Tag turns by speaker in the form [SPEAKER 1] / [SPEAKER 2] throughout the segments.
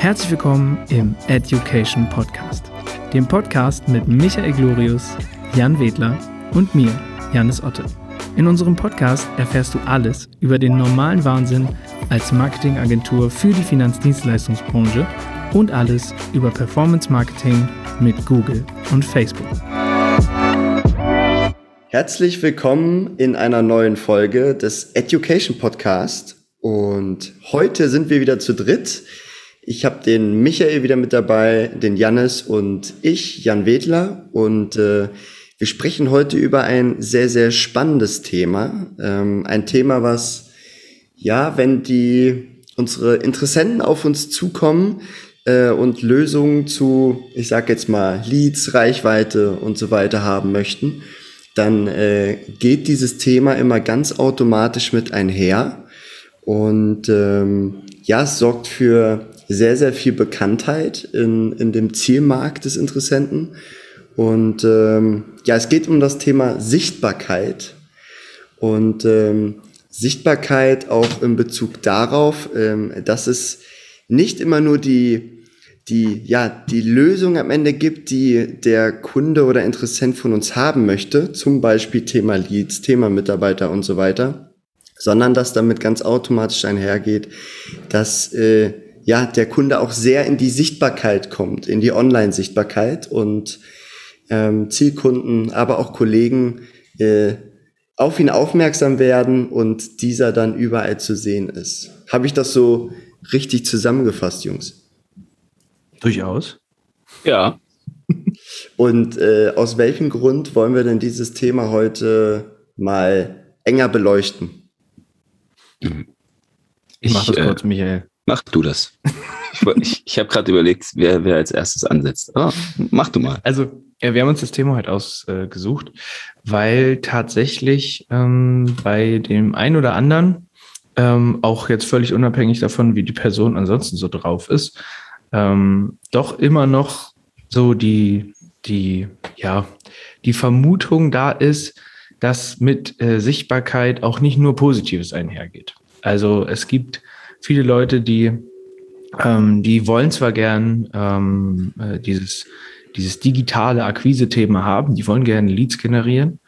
[SPEAKER 1] Herzlich willkommen im Education Podcast, dem Podcast mit Michael Glorius, Jan Wedler und mir, Janis Otte. In unserem Podcast erfährst du alles über den normalen Wahnsinn als Marketingagentur für die Finanzdienstleistungsbranche und alles über Performance Marketing mit Google und Facebook.
[SPEAKER 2] Herzlich willkommen in einer neuen Folge des Education Podcast. Und heute sind wir wieder zu dritt. Ich habe den Michael wieder mit dabei, den Jannis und ich, Jan Wedler. Und äh, wir sprechen heute über ein sehr, sehr spannendes Thema. Ähm, ein Thema, was, ja, wenn die unsere Interessenten auf uns zukommen äh, und Lösungen zu, ich sag jetzt mal, Leads, Reichweite und so weiter haben möchten, dann äh, geht dieses Thema immer ganz automatisch mit einher. Und ähm, ja, es sorgt für sehr, sehr viel Bekanntheit in, in dem Zielmarkt des Interessenten. Und ähm, ja, es geht um das Thema Sichtbarkeit. Und ähm, Sichtbarkeit auch in Bezug darauf, ähm, dass es nicht immer nur die die, ja, die Lösung am Ende gibt, die der Kunde oder Interessent von uns haben möchte, zum Beispiel Thema Leads, Thema Mitarbeiter und so weiter, sondern dass damit ganz automatisch einhergeht, dass äh, ja, der Kunde auch sehr in die Sichtbarkeit kommt, in die Online-Sichtbarkeit und ähm, Zielkunden, aber auch Kollegen äh, auf ihn aufmerksam werden und dieser dann überall zu sehen ist. Habe ich das so richtig zusammengefasst, Jungs?
[SPEAKER 1] Durchaus.
[SPEAKER 2] Ja. Und äh, aus welchem Grund wollen wir denn dieses Thema heute mal enger beleuchten?
[SPEAKER 3] Ich mach das äh, kurz, Michael. Mach du das. ich ich, ich habe gerade überlegt, wer, wer als erstes ansetzt. Aber mach du mal.
[SPEAKER 1] Also, ja, wir haben uns das Thema heute ausgesucht, äh, weil tatsächlich ähm, bei dem einen oder anderen, ähm, auch jetzt völlig unabhängig davon, wie die Person ansonsten so drauf ist, ähm, doch immer noch so die, die, ja, die Vermutung da ist, dass mit äh, Sichtbarkeit auch nicht nur Positives einhergeht. Also es gibt viele Leute, die, ähm, die wollen zwar gern ähm, äh, dieses, dieses digitale Akquise-Thema haben, die wollen gerne Leads generieren,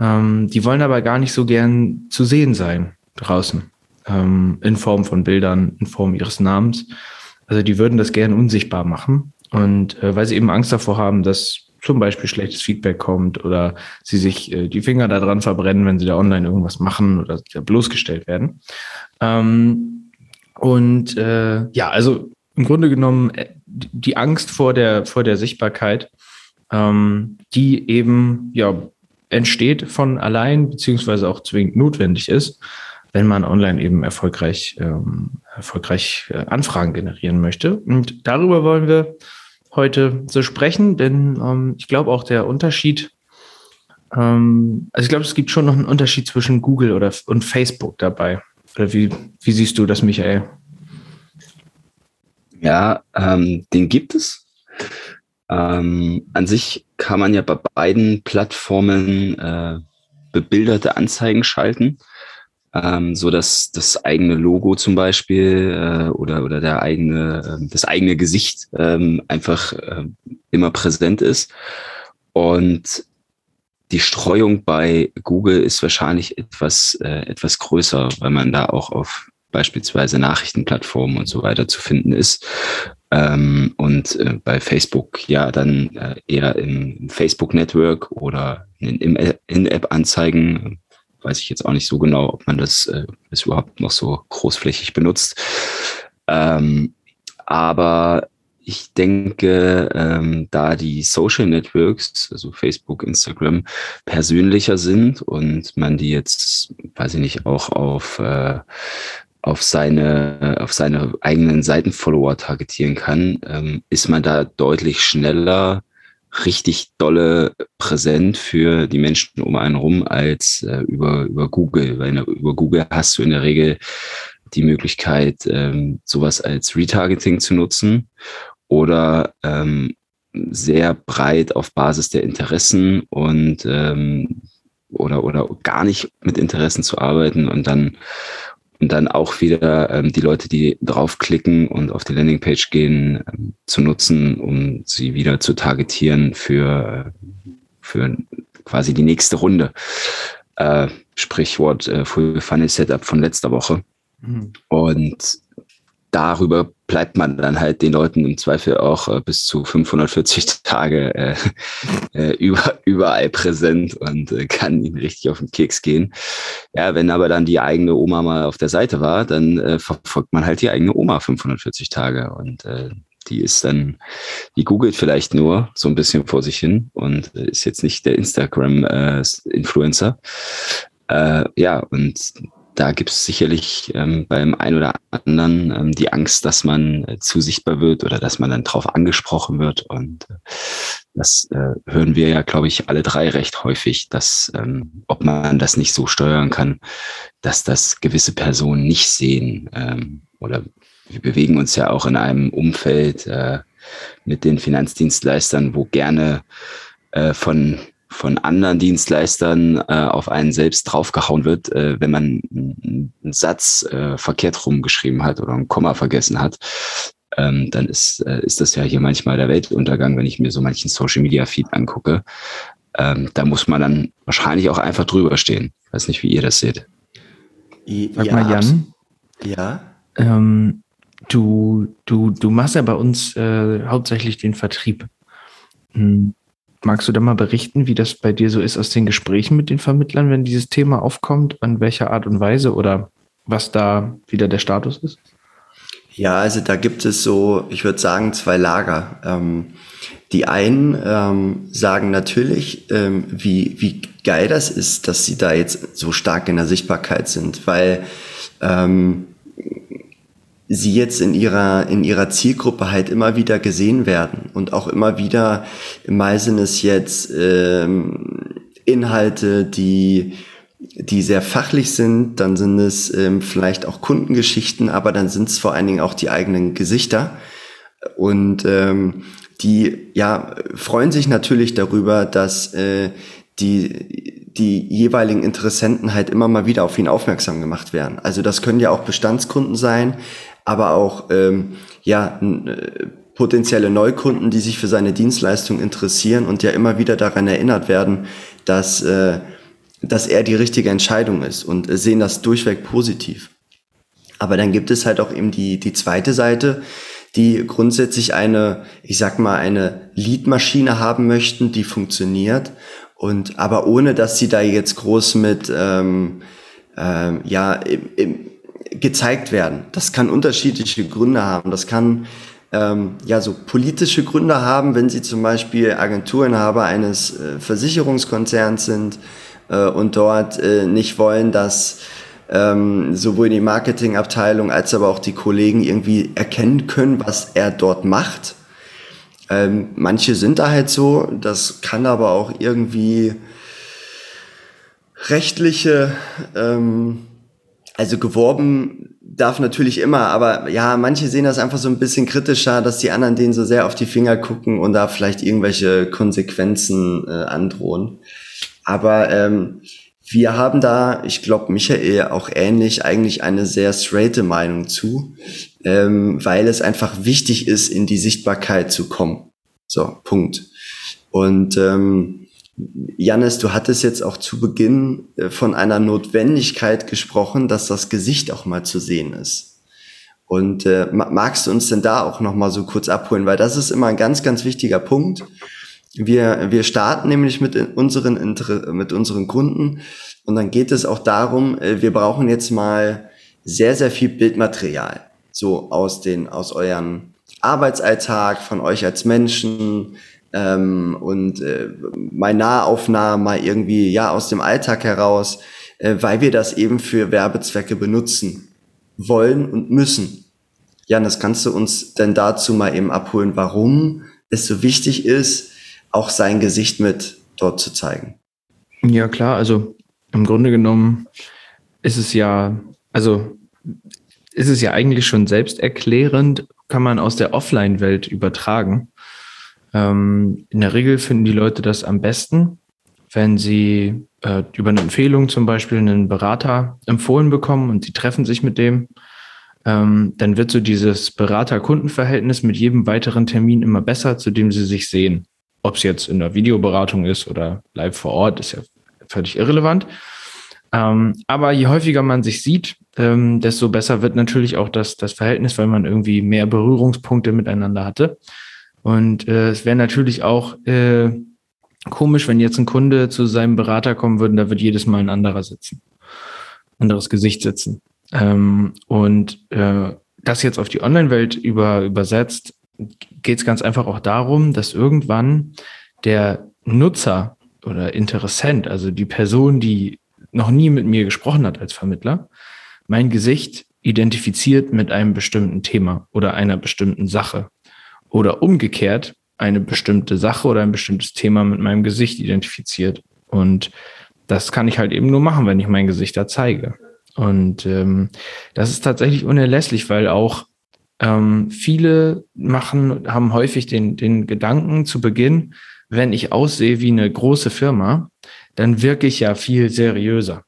[SPEAKER 1] ähm, die wollen aber gar nicht so gern zu sehen sein draußen, ähm, in Form von Bildern, in Form ihres Namens. Also die würden das gerne unsichtbar machen. Und äh, weil sie eben Angst davor haben, dass zum Beispiel schlechtes Feedback kommt oder sie sich äh, die Finger daran verbrennen, wenn sie da online irgendwas machen oder bloßgestellt werden. Ähm, und äh, ja, also im Grunde genommen äh, die Angst vor der, vor der Sichtbarkeit, ähm, die eben ja entsteht von allein, beziehungsweise auch zwingend notwendig ist, wenn man online eben erfolgreich, ähm, erfolgreich äh, Anfragen generieren möchte. Und darüber wollen wir heute so sprechen, denn ähm, ich glaube auch der Unterschied, ähm, also ich glaube, es gibt schon noch einen Unterschied zwischen Google oder, und Facebook dabei. Oder wie, wie siehst du das, Michael?
[SPEAKER 3] Ja, ähm, den gibt es. Ähm, an sich kann man ja bei beiden Plattformen äh, bebilderte Anzeigen schalten ähm, so dass das eigene Logo zum Beispiel äh, oder oder der eigene äh, das eigene Gesicht ähm, einfach äh, immer präsent ist und die Streuung bei Google ist wahrscheinlich etwas äh, etwas größer, weil man da auch auf beispielsweise Nachrichtenplattformen und so weiter zu finden ist. Ähm, und äh, bei Facebook ja dann äh, eher im Facebook-Network oder in, in App-Anzeigen, weiß ich jetzt auch nicht so genau, ob man das, äh, das überhaupt noch so großflächig benutzt. Ähm, aber ich denke, ähm, da die Social Networks, also Facebook, Instagram, persönlicher sind und man die jetzt, weiß ich nicht, auch auf, äh, auf seine, auf seine eigenen Seitenfollower targetieren kann, ähm, ist man da deutlich schneller richtig dolle präsent für die Menschen um einen rum als äh, über, über Google. Weil über Google hast du in der Regel die Möglichkeit, ähm, sowas als Retargeting zu nutzen oder ähm, sehr breit auf Basis der Interessen und ähm, oder, oder gar nicht mit Interessen zu arbeiten und dann und dann auch wieder ähm, die Leute, die draufklicken und auf die Landingpage gehen, ähm, zu nutzen, um sie wieder zu targetieren für, für quasi die nächste Runde. Äh, Sprichwort äh, Full Funnel Setup von letzter Woche. Mhm. Und darüber bleibt man dann halt den Leuten im Zweifel auch äh, bis zu 540 Tage äh, äh, über, überall präsent und äh, kann ihnen richtig auf den Keks gehen. Ja, wenn aber dann die eigene Oma mal auf der Seite war, dann äh, verfolgt man halt die eigene Oma 540 Tage und äh, die ist dann, die googelt vielleicht nur so ein bisschen vor sich hin und äh, ist jetzt nicht der Instagram-Influencer. Äh, ja, und da gibt es sicherlich ähm, beim einen oder anderen ähm, die Angst, dass man äh, zu sichtbar wird oder dass man dann drauf angesprochen wird. Und äh, das äh, hören wir ja, glaube ich, alle drei recht häufig, dass ähm, ob man das nicht so steuern kann, dass das gewisse Personen nicht sehen. Ähm, oder wir bewegen uns ja auch in einem Umfeld äh, mit den Finanzdienstleistern, wo gerne äh, von von anderen Dienstleistern äh, auf einen selbst draufgehauen wird, äh, wenn man einen Satz äh, verkehrt rumgeschrieben hat oder ein Komma vergessen hat, ähm, dann ist, äh, ist das ja hier manchmal der Weltuntergang, wenn ich mir so manchen Social Media Feed angucke. Ähm, da muss man dann wahrscheinlich auch einfach drüber stehen. Ich weiß nicht, wie ihr das seht.
[SPEAKER 1] Sag ja, mal, Jan. Ja. Ähm, du, du, du machst ja bei uns äh, hauptsächlich den Vertrieb. Hm. Magst du da mal berichten, wie das bei dir so ist aus den Gesprächen mit den Vermittlern, wenn dieses Thema aufkommt, an welcher Art und Weise oder was da wieder der Status ist?
[SPEAKER 2] Ja, also da gibt es so, ich würde sagen, zwei Lager. Ähm, die einen ähm, sagen natürlich, ähm, wie, wie geil das ist, dass sie da jetzt so stark in der Sichtbarkeit sind, weil ähm, sie jetzt in ihrer, in ihrer Zielgruppe halt immer wieder gesehen werden und auch immer wieder, mal sind es jetzt ähm, Inhalte, die, die sehr fachlich sind, dann sind es ähm, vielleicht auch Kundengeschichten, aber dann sind es vor allen Dingen auch die eigenen Gesichter. Und ähm, die ja freuen sich natürlich darüber, dass äh, die, die jeweiligen Interessenten halt immer mal wieder auf ihn aufmerksam gemacht werden. Also das können ja auch Bestandskunden sein, aber auch ähm, ja, äh, potenzielle Neukunden, die sich für seine Dienstleistung interessieren und ja immer wieder daran erinnert werden, dass, äh, dass er die richtige Entscheidung ist und äh, sehen das durchweg positiv. Aber dann gibt es halt auch eben die, die zweite Seite, die grundsätzlich eine, ich sag mal, eine Leadmaschine haben möchten, die funktioniert und aber ohne, dass sie da jetzt groß mit ähm, ähm, ja im, im, gezeigt werden. Das kann unterschiedliche Gründe haben. Das kann ähm, ja so politische Gründe haben, wenn sie zum Beispiel Agenturinhaber eines äh, Versicherungskonzerns sind äh, und dort äh, nicht wollen, dass ähm, sowohl die Marketingabteilung als aber auch die Kollegen irgendwie erkennen können, was er dort macht. Ähm, manche sind da halt so, das kann aber auch irgendwie rechtliche ähm, also geworben darf natürlich immer, aber ja, manche sehen das einfach so ein bisschen kritischer, dass die anderen denen so sehr auf die Finger gucken und da vielleicht irgendwelche Konsequenzen äh, androhen. Aber ähm, wir haben da, ich glaube, Michael auch ähnlich, eigentlich eine sehr straighte Meinung zu, ähm, weil es einfach wichtig ist, in die Sichtbarkeit zu kommen. So, Punkt. Und ähm, Janis, du hattest jetzt auch zu Beginn äh, von einer Notwendigkeit gesprochen, dass das Gesicht auch mal zu sehen ist. Und äh, magst du uns denn da auch noch mal so kurz abholen, weil das ist immer ein ganz, ganz wichtiger Punkt. Wir, wir starten nämlich mit unseren, mit unseren Kunden und dann geht es auch darum, äh, wir brauchen jetzt mal sehr, sehr viel Bildmaterial. So aus den, aus euren Arbeitsalltag, von euch als Menschen, ähm, und äh, mal Nahaufnahmen mal irgendwie ja aus dem Alltag heraus, äh, weil wir das eben für Werbezwecke benutzen wollen und müssen. Jan, das kannst du uns denn dazu mal eben abholen, warum es so wichtig ist, auch sein Gesicht mit dort zu zeigen?
[SPEAKER 1] Ja, klar, also im Grunde genommen ist es ja, also ist es ja eigentlich schon selbsterklärend, kann man aus der Offline-Welt übertragen. Ähm, in der Regel finden die Leute das am besten, wenn sie äh, über eine Empfehlung zum Beispiel einen Berater empfohlen bekommen und sie treffen sich mit dem, ähm, dann wird so dieses Berater-Kunden-Verhältnis mit jedem weiteren Termin immer besser, zu dem sie sich sehen. Ob es jetzt in der Videoberatung ist oder live vor Ort, ist ja völlig irrelevant. Ähm, aber je häufiger man sich sieht, ähm, desto besser wird natürlich auch das, das Verhältnis, weil man irgendwie mehr Berührungspunkte miteinander hatte. Und äh, es wäre natürlich auch äh, komisch, wenn jetzt ein Kunde zu seinem Berater kommen würde, da wird jedes Mal ein anderer sitzen, anderes Gesicht sitzen. Ähm, und äh, das jetzt auf die Online-Welt über, übersetzt, geht es ganz einfach auch darum, dass irgendwann der Nutzer oder Interessent, also die Person, die noch nie mit mir gesprochen hat als Vermittler, mein Gesicht identifiziert mit einem bestimmten Thema oder einer bestimmten Sache. Oder umgekehrt eine bestimmte Sache oder ein bestimmtes Thema mit meinem Gesicht identifiziert. Und das kann ich halt eben nur machen, wenn ich mein Gesicht da zeige. Und ähm, das ist tatsächlich unerlässlich, weil auch ähm, viele machen, haben häufig den, den Gedanken zu Beginn, wenn ich aussehe wie eine große Firma, dann wirke ich ja viel seriöser.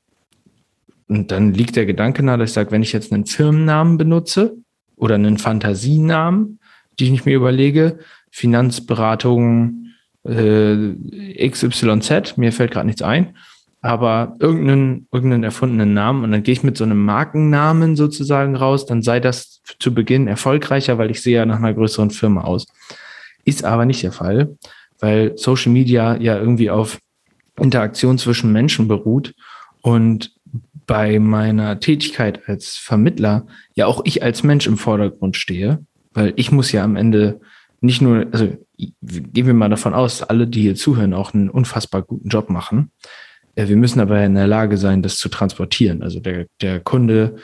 [SPEAKER 1] Und dann liegt der Gedanke nahe, dass ich sage, wenn ich jetzt einen Firmennamen benutze oder einen Fantasienamen, die ich mir überlege, Finanzberatung äh, XYZ, mir fällt gerade nichts ein, aber irgendeinen, irgendeinen erfundenen Namen. Und dann gehe ich mit so einem Markennamen sozusagen raus, dann sei das zu Beginn erfolgreicher, weil ich sehe ja nach einer größeren Firma aus. Ist aber nicht der Fall, weil Social Media ja irgendwie auf Interaktion zwischen Menschen beruht und bei meiner Tätigkeit als Vermittler ja auch ich als Mensch im Vordergrund stehe, weil ich muss ja am Ende nicht nur, also gehen wir mal davon aus, alle, die hier zuhören, auch einen unfassbar guten Job machen. Äh, wir müssen aber in der Lage sein, das zu transportieren. Also der, der Kunde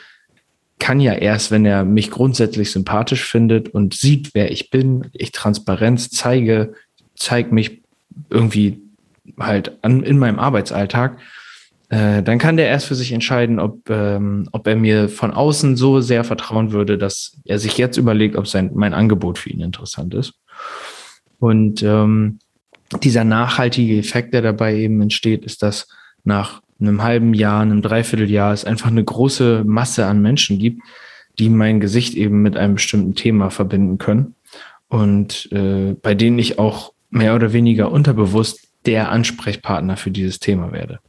[SPEAKER 1] kann ja erst, wenn er mich grundsätzlich sympathisch findet und sieht, wer ich bin, ich Transparenz zeige, zeige mich irgendwie halt an, in meinem Arbeitsalltag, äh, dann kann der erst für sich entscheiden, ob, ähm, ob er mir von außen so sehr vertrauen würde, dass er sich jetzt überlegt, ob sein, mein Angebot für ihn interessant ist. Und ähm, dieser nachhaltige Effekt, der dabei eben entsteht, ist, dass nach einem halben Jahr, einem Dreivierteljahr es einfach eine große Masse an Menschen gibt, die mein Gesicht eben mit einem bestimmten Thema verbinden können und äh, bei denen ich auch mehr oder weniger unterbewusst der Ansprechpartner für dieses Thema werde.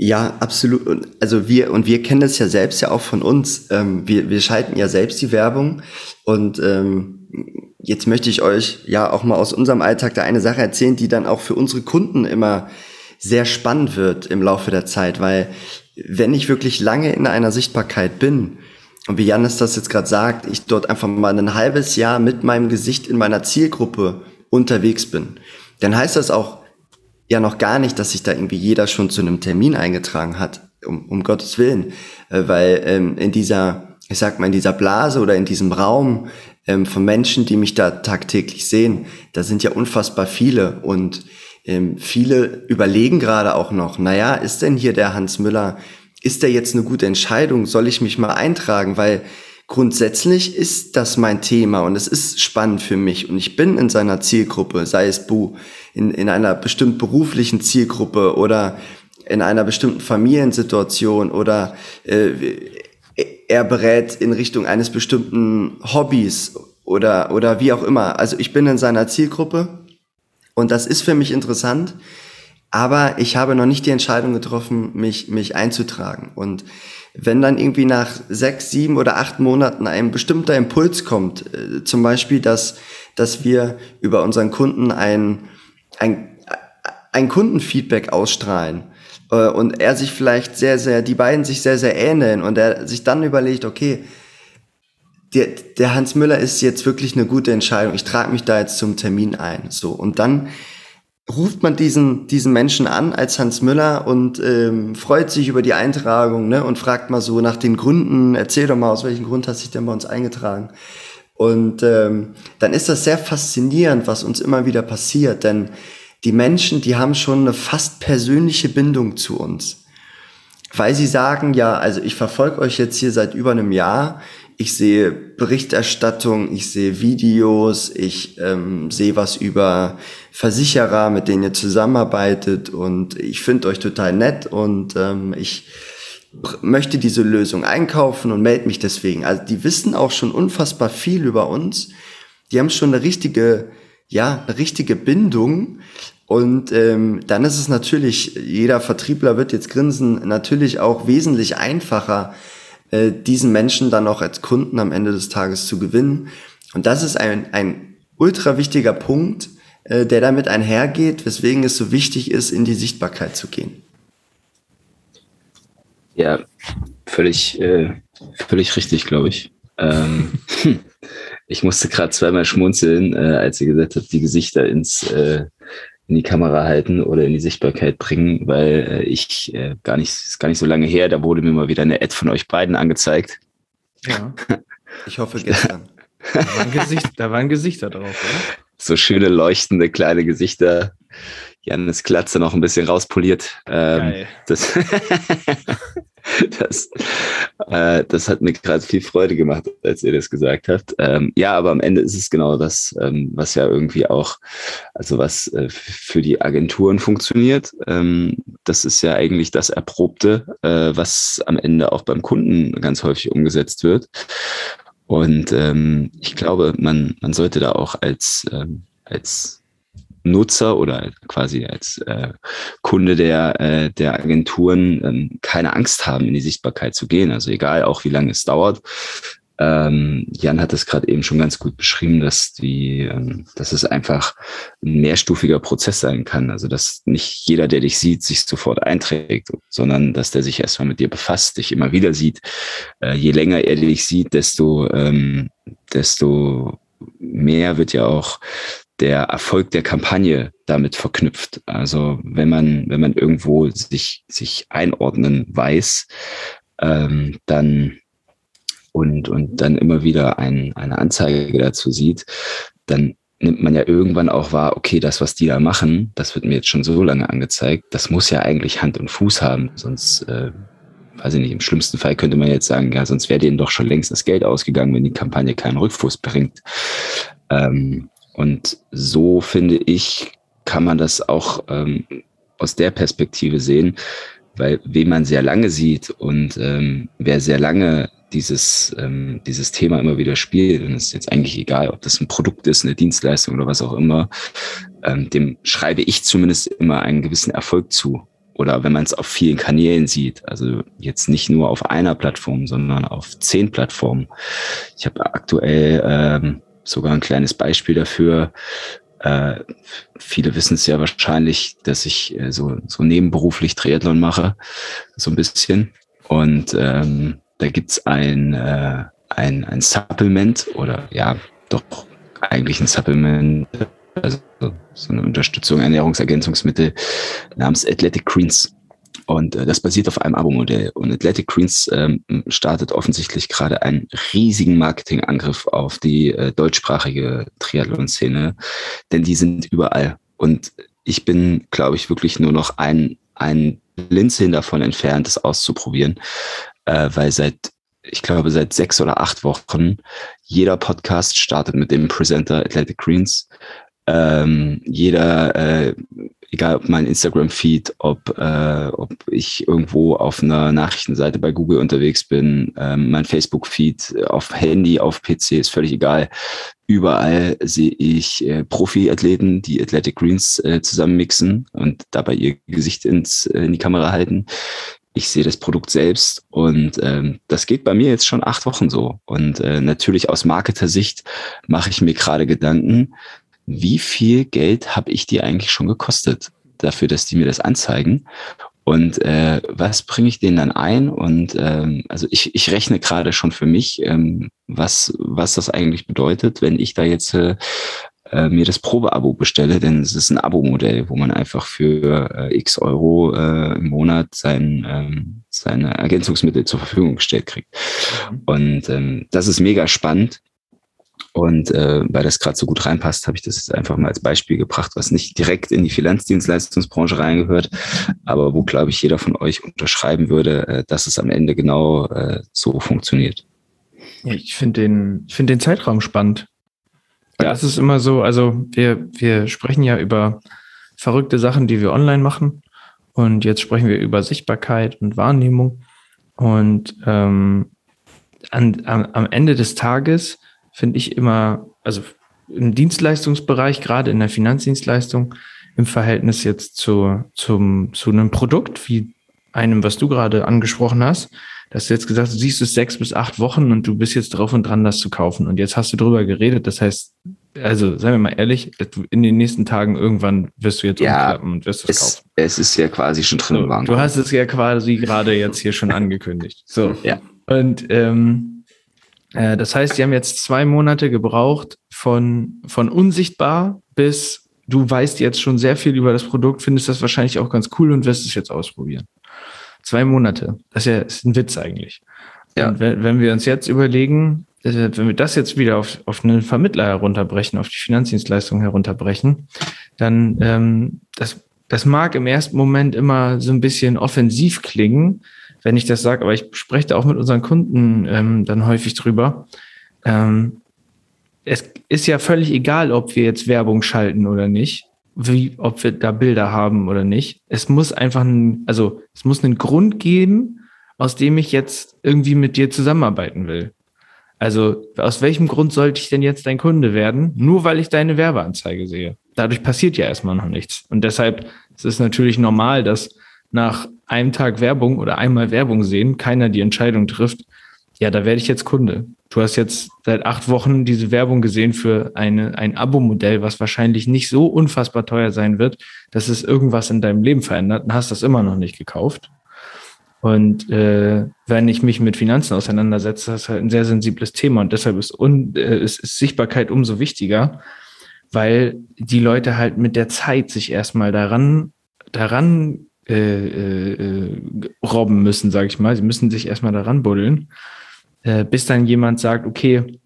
[SPEAKER 2] Ja, absolut. Also wir und wir kennen das ja selbst ja auch von uns. Ähm, wir, wir schalten ja selbst die Werbung und ähm, jetzt möchte ich euch ja auch mal aus unserem Alltag da eine Sache erzählen, die dann auch für unsere Kunden immer sehr spannend wird im Laufe der Zeit, weil wenn ich wirklich lange in einer Sichtbarkeit bin, und wie Janis das jetzt gerade sagt, ich dort einfach mal ein halbes Jahr mit meinem Gesicht in meiner Zielgruppe unterwegs bin, dann heißt das auch ja noch gar nicht, dass sich da irgendwie jeder schon zu einem Termin eingetragen hat, um, um Gottes Willen, äh, weil ähm, in dieser, ich sag mal, in dieser Blase oder in diesem Raum ähm, von Menschen, die mich da tagtäglich sehen, da sind ja unfassbar viele und ähm, viele überlegen gerade auch noch, naja, ist denn hier der Hans Müller, ist der jetzt eine gute Entscheidung? Soll ich mich mal eintragen? Weil grundsätzlich ist das mein Thema und es ist spannend für mich und ich bin in seiner Zielgruppe, sei es Bu, in, in einer bestimmt beruflichen Zielgruppe oder in einer bestimmten Familiensituation oder äh, er berät in Richtung eines bestimmten Hobbys oder, oder wie auch immer. Also ich bin in seiner Zielgruppe und das ist für mich interessant, aber ich habe noch nicht die Entscheidung getroffen, mich, mich einzutragen. Und wenn dann irgendwie nach sechs, sieben oder acht Monaten ein bestimmter Impuls kommt, äh, zum Beispiel, dass, dass wir über unseren Kunden ein, ein, ein Kundenfeedback ausstrahlen, äh, und er sich vielleicht sehr, sehr, die beiden sich sehr, sehr ähneln und er sich dann überlegt, okay, der, der Hans Müller ist jetzt wirklich eine gute Entscheidung. Ich trage mich da jetzt zum Termin ein. So. Und dann ruft man diesen, diesen Menschen an als Hans Müller und ähm, freut sich über die Eintragung ne, und fragt mal so nach den Gründen, erzähl doch mal, aus welchem Grund hast du dich denn bei uns eingetragen? Und ähm, dann ist das sehr faszinierend, was uns immer wieder passiert, denn die Menschen, die haben schon eine fast persönliche Bindung zu uns. Weil sie sagen, ja, also ich verfolge euch jetzt hier seit über einem Jahr, ich sehe Berichterstattung, ich sehe Videos, ich ähm, sehe was über Versicherer, mit denen ihr zusammenarbeitet und ich finde euch total nett und ähm, ich möchte diese Lösung einkaufen und melde mich deswegen. Also die wissen auch schon unfassbar viel über uns. Die haben schon eine richtige, ja, eine richtige Bindung. Und ähm, dann ist es natürlich, jeder Vertriebler wird jetzt grinsen, natürlich auch wesentlich einfacher, äh, diesen Menschen dann auch als Kunden am Ende des Tages zu gewinnen. Und das ist ein, ein ultra wichtiger Punkt, äh, der damit einhergeht, weswegen es so wichtig ist, in die Sichtbarkeit zu gehen.
[SPEAKER 3] Ja, völlig, äh, völlig richtig, glaube ich. Ähm, ich musste gerade zweimal schmunzeln, äh, als ihr gesagt habt, die Gesichter ins, äh, in die Kamera halten oder in die Sichtbarkeit bringen, weil äh, ich äh, gar nicht, ist gar nicht so lange her, da wurde mir mal wieder eine Ad von euch beiden angezeigt.
[SPEAKER 2] Ja. Ich hoffe gestern.
[SPEAKER 1] da, waren Gesicht, da waren Gesichter drauf, oder?
[SPEAKER 3] So schöne leuchtende kleine Gesichter. Janis Glatze noch ein bisschen rauspoliert. Ähm. Das, das, äh, das hat mir gerade viel Freude gemacht, als ihr das gesagt habt. Ähm, ja, aber am Ende ist es genau das, ähm, was ja irgendwie auch, also was äh, für die Agenturen funktioniert. Ähm, das ist ja eigentlich das Erprobte, äh, was am Ende auch beim Kunden ganz häufig umgesetzt wird. Und ähm, ich glaube, man, man sollte da auch als, ähm, als Nutzer oder quasi als äh, Kunde der, äh, der Agenturen ähm, keine Angst haben, in die Sichtbarkeit zu gehen. Also egal auch, wie lange es dauert. Ähm, Jan hat es gerade eben schon ganz gut beschrieben, dass die, ähm, dass es einfach ein mehrstufiger Prozess sein kann. Also dass nicht jeder, der dich sieht, sich sofort einträgt, sondern dass der sich erstmal mit dir befasst, dich immer wieder sieht. Äh, je länger er dich sieht, desto, ähm, desto mehr wird ja auch der Erfolg der Kampagne damit verknüpft. Also wenn man, wenn man irgendwo sich, sich einordnen weiß, ähm, dann und, und dann immer wieder ein, eine Anzeige dazu sieht, dann nimmt man ja irgendwann auch wahr, okay, das, was die da machen, das wird mir jetzt schon so lange angezeigt, das muss ja eigentlich Hand und Fuß haben, sonst, äh, weiß ich nicht, im schlimmsten Fall könnte man jetzt sagen, ja, sonst wäre denen doch schon längst das Geld ausgegangen, wenn die Kampagne keinen Rückfuß bringt. Ähm, und so finde ich, kann man das auch ähm, aus der Perspektive sehen, weil wen man sehr lange sieht und ähm, wer sehr lange dieses, ähm, dieses Thema immer wieder spielt, und es ist jetzt eigentlich egal, ob das ein Produkt ist, eine Dienstleistung oder was auch immer, ähm, dem schreibe ich zumindest immer einen gewissen Erfolg zu. Oder wenn man es auf vielen Kanälen sieht, also jetzt nicht nur auf einer Plattform, sondern auf zehn Plattformen. Ich habe aktuell ähm, sogar ein kleines Beispiel dafür. Äh, viele wissen es ja wahrscheinlich, dass ich äh, so, so nebenberuflich Triathlon mache, so ein bisschen. Und ähm, da gibt's ein, äh, ein, ein Supplement oder ja, doch eigentlich ein Supplement, also so eine Unterstützung, Ernährungsergänzungsmittel namens Athletic Greens. Und äh, das basiert auf einem Abo-Modell. Und Athletic Greens ähm, startet offensichtlich gerade einen riesigen Marketingangriff auf die äh, deutschsprachige Triathlon-Szene, denn die sind überall. Und ich bin, glaube ich, wirklich nur noch ein, ein Blinzeln davon entfernt, das auszuprobieren, äh, weil seit ich glaube, seit sechs oder acht Wochen jeder Podcast startet mit dem Presenter Athletic Greens. Ähm, jeder äh, egal ob mein Instagram-Feed, ob, äh, ob ich irgendwo auf einer Nachrichtenseite bei Google unterwegs bin, ähm, mein Facebook-Feed auf Handy, auf PC, ist völlig egal. Überall sehe ich äh, Profi-Athleten, die Athletic Greens äh, zusammenmixen und dabei ihr Gesicht ins, äh, in die Kamera halten. Ich sehe das Produkt selbst und ähm, das geht bei mir jetzt schon acht Wochen so. Und äh, natürlich aus Marketer-Sicht mache ich mir gerade Gedanken, wie viel Geld habe ich dir eigentlich schon gekostet dafür, dass die mir das anzeigen? Und äh, was bringe ich denen dann ein? Und ähm, also ich, ich rechne gerade schon für mich, ähm, was, was das eigentlich bedeutet, wenn ich da jetzt äh, äh, mir das Probeabo bestelle, denn es ist ein Abo-Modell, wo man einfach für äh, x Euro äh, im Monat sein, ähm, seine Ergänzungsmittel zur Verfügung gestellt kriegt. Mhm. Und ähm, das ist mega spannend. Und äh, weil das gerade so gut reinpasst, habe ich das jetzt einfach mal als Beispiel gebracht, was nicht direkt in die Finanzdienstleistungsbranche reingehört, aber wo, glaube ich, jeder von euch unterschreiben würde, äh, dass es am Ende genau äh, so funktioniert.
[SPEAKER 1] Ich finde den, ich finde den Zeitraum spannend. Ja, es ist immer so, also wir, wir sprechen ja über verrückte Sachen, die wir online machen. Und jetzt sprechen wir über Sichtbarkeit und Wahrnehmung. Und ähm, an, am, am Ende des Tages finde ich immer, also im Dienstleistungsbereich, gerade in der Finanzdienstleistung, im Verhältnis jetzt zu, zum, zu einem Produkt wie einem, was du gerade angesprochen hast, dass du jetzt gesagt, du siehst es sechs bis acht Wochen und du bist jetzt drauf und dran, das zu kaufen. Und jetzt hast du drüber geredet. Das heißt, also seien wir mal ehrlich, in den nächsten Tagen irgendwann wirst du jetzt
[SPEAKER 3] ja,
[SPEAKER 1] umklappen und wirst
[SPEAKER 3] es kaufen. Es ist ja quasi schon drin
[SPEAKER 1] so, Du hast es ja quasi gerade jetzt hier schon angekündigt. So.
[SPEAKER 3] Ja.
[SPEAKER 1] Und ähm, äh, das heißt, sie haben jetzt zwei Monate gebraucht von, von unsichtbar bis du weißt jetzt schon sehr viel über das Produkt, findest das wahrscheinlich auch ganz cool und wirst es jetzt ausprobieren. Zwei Monate. Das ist ja ist ein Witz eigentlich. Ja. Und wenn, wenn wir uns jetzt überlegen, äh, wenn wir das jetzt wieder auf, auf einen Vermittler herunterbrechen, auf die Finanzdienstleistung herunterbrechen, dann ähm, das, das mag im ersten Moment immer so ein bisschen offensiv klingen, wenn ich das sage, aber ich spreche da auch mit unseren Kunden ähm, dann häufig drüber. Ähm, es ist ja völlig egal, ob wir jetzt Werbung schalten oder nicht, wie, ob wir da Bilder haben oder nicht. Es muss einfach ein, also es muss einen Grund geben, aus dem ich jetzt irgendwie mit dir zusammenarbeiten will. Also aus welchem Grund sollte ich denn jetzt dein Kunde werden? Nur weil ich deine Werbeanzeige sehe. Dadurch passiert ja erstmal noch nichts. Und deshalb ist es natürlich normal, dass nach einem Tag Werbung oder einmal Werbung sehen keiner die Entscheidung trifft, ja, da werde ich jetzt Kunde. Du hast jetzt seit acht Wochen diese Werbung gesehen für eine, ein Abo-Modell, was wahrscheinlich nicht so unfassbar teuer sein wird, dass es irgendwas in deinem Leben verändert und hast das immer noch nicht gekauft. Und äh, wenn ich mich mit Finanzen auseinandersetze, das ist halt ein sehr sensibles Thema und deshalb ist, un, äh, ist, ist Sichtbarkeit umso wichtiger, weil die Leute halt mit der Zeit sich erstmal daran, daran äh, äh, robben müssen, sage ich mal. Sie müssen sich erstmal daran buddeln äh, bis dann jemand sagt, okay,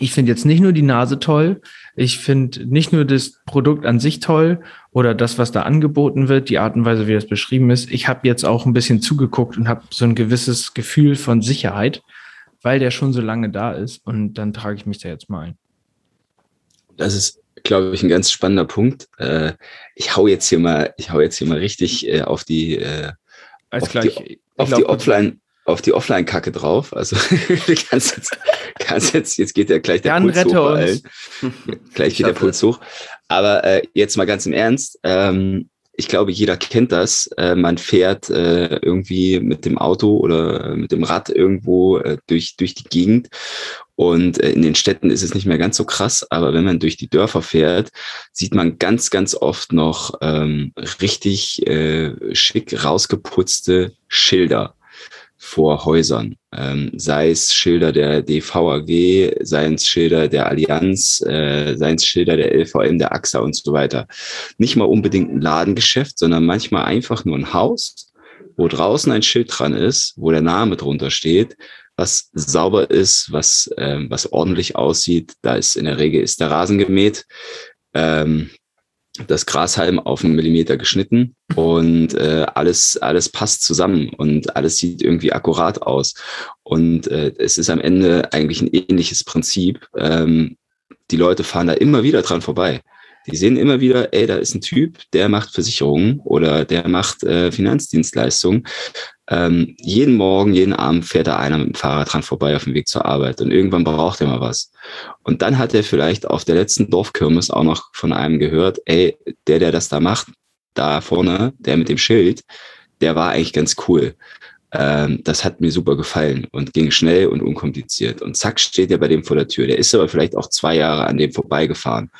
[SPEAKER 1] ich finde jetzt nicht nur die Nase toll, ich finde nicht nur das Produkt an sich toll oder das, was da angeboten wird, die Art und Weise, wie das beschrieben ist. Ich habe jetzt auch ein bisschen zugeguckt und habe so ein gewisses Gefühl von Sicherheit, weil der schon so lange da ist und dann trage ich mich da jetzt mal ein.
[SPEAKER 3] Das ist, glaube ich, ein ganz spannender Punkt. Äh, ich hau jetzt hier mal, ich hau jetzt hier mal richtig äh, auf die, auf die, auf die Offline, auf die Offline-Kacke drauf. Also kannst jetzt, kannst jetzt, jetzt geht ja gleich der
[SPEAKER 1] Dann
[SPEAKER 3] Puls
[SPEAKER 1] hoch. Uns.
[SPEAKER 3] gleich geht der Puls hoch. Aber äh, jetzt mal ganz im Ernst. Ähm, ich glaube, jeder kennt das. Äh, man fährt äh, irgendwie mit dem Auto oder mit dem Rad irgendwo äh, durch, durch die Gegend. Und äh, in den Städten ist es nicht mehr ganz so krass, aber wenn man durch die Dörfer fährt, sieht man ganz, ganz oft noch ähm, richtig äh, schick rausgeputzte Schilder vor Häusern, ähm, sei es Schilder der DVAG, seien es Schilder der Allianz, äh, seien es Schilder der LVM, der AXA und so weiter. Nicht mal unbedingt ein Ladengeschäft, sondern manchmal einfach nur ein Haus, wo draußen ein Schild dran ist, wo der Name drunter steht, was sauber ist, was, ähm, was ordentlich aussieht. Da ist in der Regel ist der Rasen gemäht. Ähm, das Grashalm auf einen Millimeter geschnitten und äh, alles, alles passt zusammen und alles sieht irgendwie akkurat aus. Und äh, es ist am Ende eigentlich ein ähnliches Prinzip. Ähm, die Leute fahren da immer wieder dran vorbei. Die sehen immer wieder, ey, da ist ein Typ, der macht Versicherungen oder der macht äh, Finanzdienstleistungen. Ähm, jeden Morgen, jeden Abend fährt da einer mit dem Fahrrad dran vorbei auf dem Weg zur Arbeit und irgendwann braucht er mal was. Und dann hat er vielleicht auf der letzten Dorfkirmes auch noch von einem gehört, ey, der, der das da macht, da vorne, der mit dem Schild, der war eigentlich ganz cool. Ähm, das hat mir super gefallen und ging schnell und unkompliziert. Und zack, steht er bei dem vor der Tür. Der ist aber vielleicht auch zwei Jahre an dem vorbeigefahren.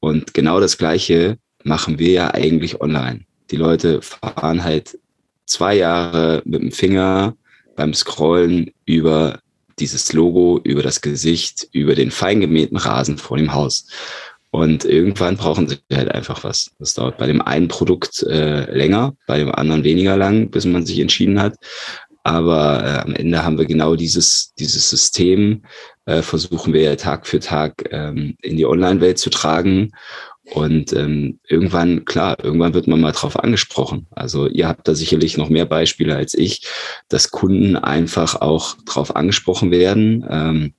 [SPEAKER 3] Und genau das Gleiche machen wir ja eigentlich online. Die Leute fahren halt zwei Jahre mit dem Finger beim Scrollen über dieses Logo, über das Gesicht, über den fein gemähten Rasen vor dem Haus. Und irgendwann brauchen sie halt einfach was. Das dauert bei dem einen Produkt äh, länger, bei dem anderen weniger lang, bis man sich entschieden hat. Aber äh, am Ende haben wir genau dieses, dieses System, äh, versuchen wir ja Tag für Tag ähm, in die Online-Welt zu tragen Und ähm, irgendwann, klar, irgendwann wird man mal drauf angesprochen. Also ihr habt da sicherlich noch mehr Beispiele als ich, dass Kunden einfach auch drauf angesprochen werden. Ähm,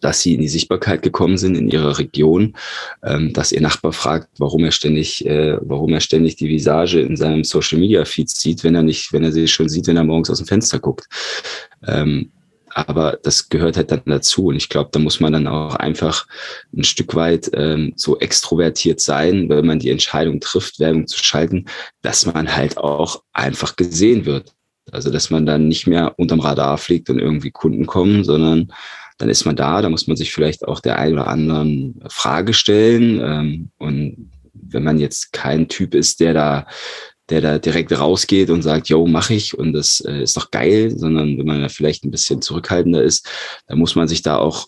[SPEAKER 3] dass sie in die Sichtbarkeit gekommen sind in ihrer Region, ähm, dass ihr Nachbar fragt, warum er ständig, äh, warum er ständig die Visage in seinem Social Media Feed sieht, wenn er nicht, wenn er sie schon sieht, wenn er morgens aus dem Fenster guckt. Ähm, aber das gehört halt dann dazu. Und ich glaube, da muss man dann auch einfach ein Stück weit ähm, so extrovertiert sein, wenn man die Entscheidung trifft, Werbung zu schalten, dass man halt auch einfach gesehen wird. Also, dass man dann nicht mehr unterm Radar fliegt und irgendwie Kunden kommen, sondern dann ist man da, da muss man sich vielleicht auch der ein oder anderen Frage stellen. Ähm, und wenn man jetzt kein Typ ist, der da, der da direkt rausgeht und sagt, yo, mach ich und das äh, ist doch geil, sondern wenn man da vielleicht ein bisschen zurückhaltender ist, dann muss man sich da auch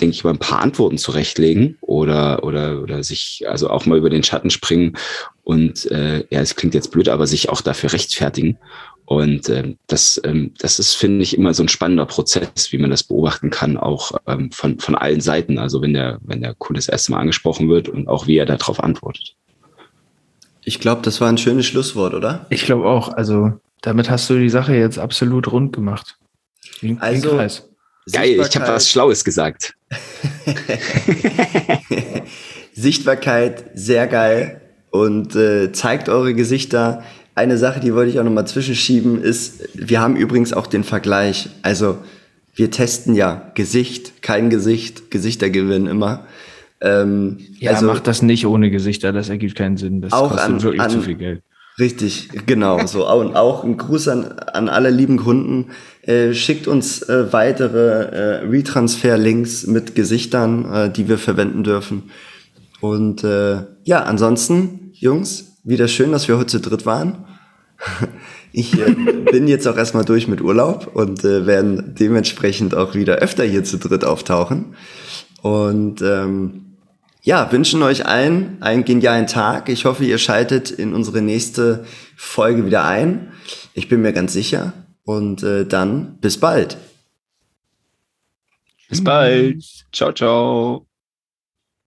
[SPEAKER 3] denke ich, mal ein paar Antworten zurechtlegen oder, oder, oder sich also auch mal über den Schatten springen und äh, ja, es klingt jetzt blöd, aber sich auch dafür rechtfertigen. Und ähm, das, ähm, das ist, finde ich, immer so ein spannender Prozess, wie man das beobachten kann, auch ähm, von, von allen Seiten. Also wenn der, wenn der Kunde das erste Mal angesprochen wird und auch wie er darauf antwortet.
[SPEAKER 2] Ich glaube, das war ein schönes Schlusswort, oder?
[SPEAKER 1] Ich glaube auch. Also damit hast du die Sache jetzt absolut rund gemacht.
[SPEAKER 2] Wie ein also.
[SPEAKER 3] Geil, ich habe was Schlaues gesagt.
[SPEAKER 2] Sichtbarkeit, sehr geil. Und äh, zeigt eure Gesichter eine Sache, die wollte ich auch nochmal zwischenschieben, ist, wir haben übrigens auch den Vergleich. Also wir testen ja Gesicht, kein Gesicht, Gesichter gewinnen immer.
[SPEAKER 1] Ähm, ja, also, macht das nicht ohne Gesichter, das ergibt keinen Sinn. Das
[SPEAKER 2] auch kostet an, wirklich an, zu viel Geld. Richtig, genau. So und auch ein Gruß an, an alle lieben Kunden. Äh, schickt uns äh, weitere äh, Retransfer-Links mit Gesichtern, äh, die wir verwenden dürfen. Und äh, ja, ansonsten, Jungs, wieder schön, dass wir heute zu dritt waren. Ich äh, bin jetzt auch erstmal durch mit Urlaub und werden dementsprechend auch wieder öfter hier zu dritt auftauchen. Und ähm, ja, wünschen euch allen einen genialen Tag. Ich hoffe, ihr schaltet in unsere nächste Folge wieder ein. Ich bin mir ganz sicher. Und äh, dann bis bald.
[SPEAKER 3] Bis bald. Ciao, ciao.